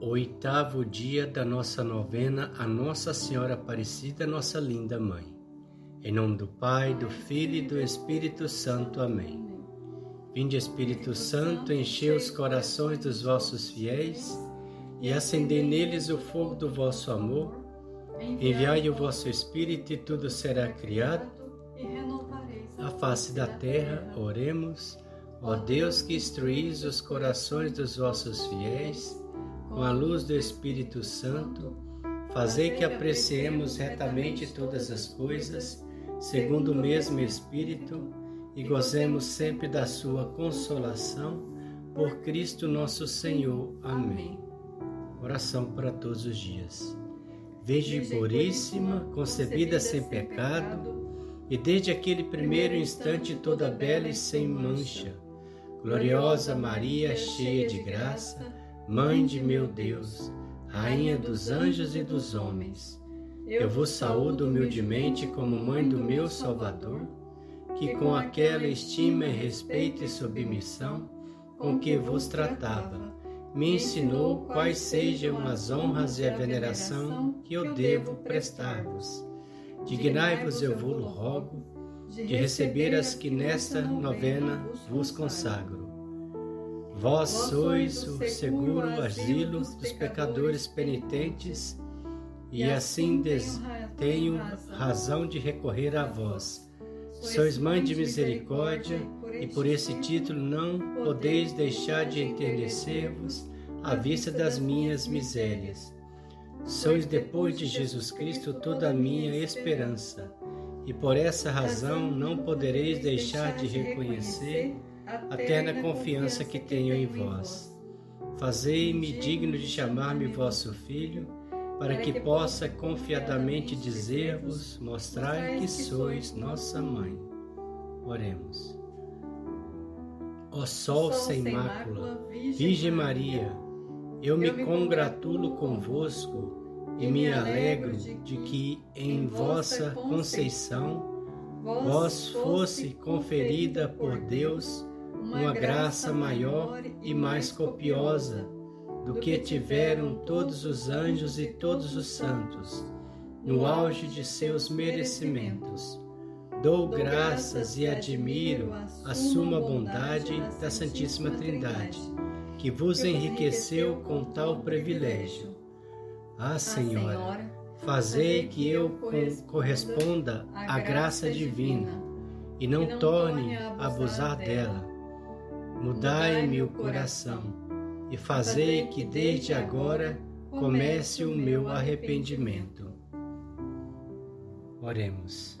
oitavo dia da nossa novena a Nossa Senhora Aparecida, nossa linda mãe. Em nome do Pai, do Filho e do Espírito Santo. Amém. Vinde, Espírito Santo, enchei os corações dos vossos fiéis e acendei neles o fogo do vosso amor. Enviai o vosso Espírito e tudo será criado. A face da terra, oremos. Ó Deus que instruís os corações dos vossos fiéis, com a luz do Espírito Santo, fazei que apreciemos retamente todas as coisas, segundo o mesmo Espírito, e gozemos sempre da sua consolação, por Cristo nosso Senhor. Amém. Oração para todos os dias. Virgem Puríssima, concebida sem pecado, e desde aquele primeiro instante toda bela e sem mancha, gloriosa Maria, cheia de graça, Mãe de meu Deus, Rainha dos anjos e dos homens, eu vos saúdo humildemente como Mãe do meu Salvador, que com aquela estima respeito e submissão com que vos tratava, me ensinou quais sejam as honras e a veneração que eu devo prestar-vos. Dignai-vos, eu vos rogo, de receber as que nesta novena vos consagro Vós sois o seguro asilo dos pecadores penitentes, e assim tenho razão de recorrer a vós. Sois mãe de misericórdia, e por esse título não podeis deixar de enternecer-vos à vista das minhas misérias. Sois depois de Jesus Cristo toda a minha esperança, e por essa razão não podereis deixar de reconhecer a terna confiança que tenho em vós. Fazei-me digno de chamar-me vosso filho, para que possa confiadamente dizer-vos, mostrai que sois nossa mãe. Oremos. Ó Sol sem mácula, Virgem Maria, eu me congratulo convosco e me alegro de que em vossa conceição vós fosse conferida por Deus uma graça maior e mais copiosa do que tiveram todos os anjos e todos os santos, no auge de seus merecimentos. Dou graças e admiro a suma bondade da Santíssima Trindade, que vos enriqueceu com tal privilégio. Ah, Senhora, fazei que eu corresponda à graça divina e não torne a abusar dela Mudai-me o coração e fazei que desde agora comece o meu arrependimento. Oremos.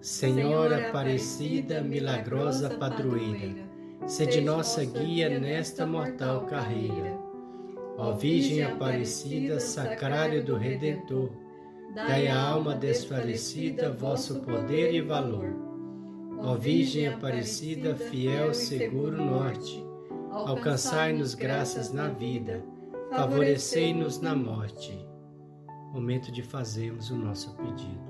Senhora Aparecida, milagrosa padroeira, sede nossa guia nesta mortal carreira. Ó Virgem Aparecida, sacrário do Redentor, dai à alma desfalecida vosso poder e valor Ó Virgem Aparecida, fiel, seguro norte, alcançai-nos graças na vida, favorecei-nos na morte. Momento de fazermos o nosso pedido.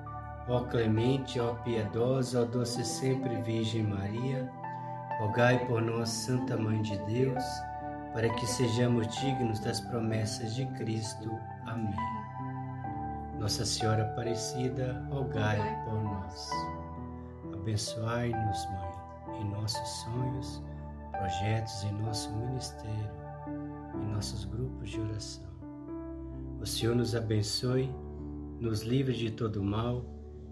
Ó clemente, ó piedosa, ó doce sempre Virgem Maria, rogai por nós, Santa Mãe de Deus, para que sejamos dignos das promessas de Cristo. Amém. Nossa Senhora Aparecida, rogai por nós. Abençoai-nos, Mãe, em nossos sonhos, projetos em nosso ministério, em nossos grupos de oração. O Senhor nos abençoe, nos livre de todo mal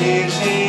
Santa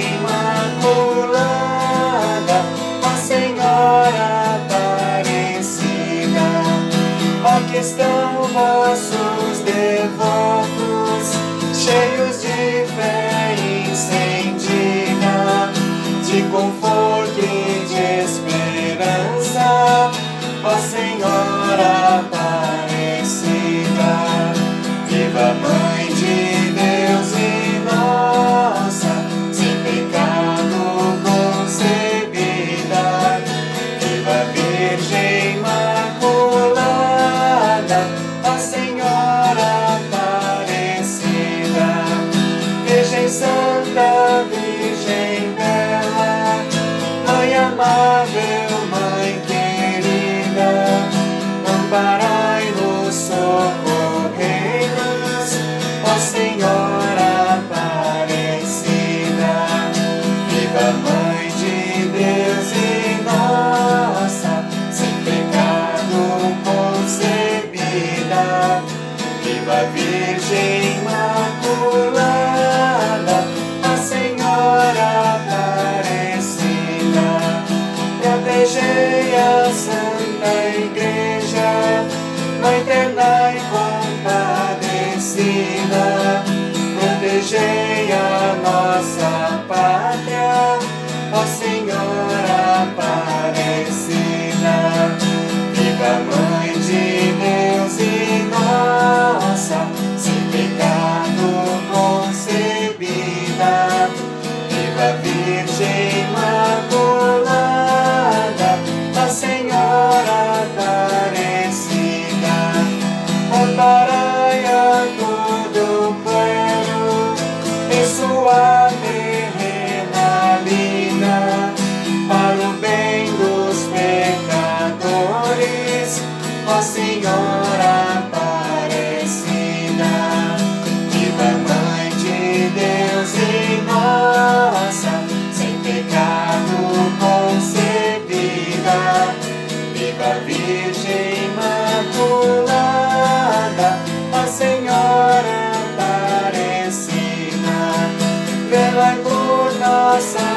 side.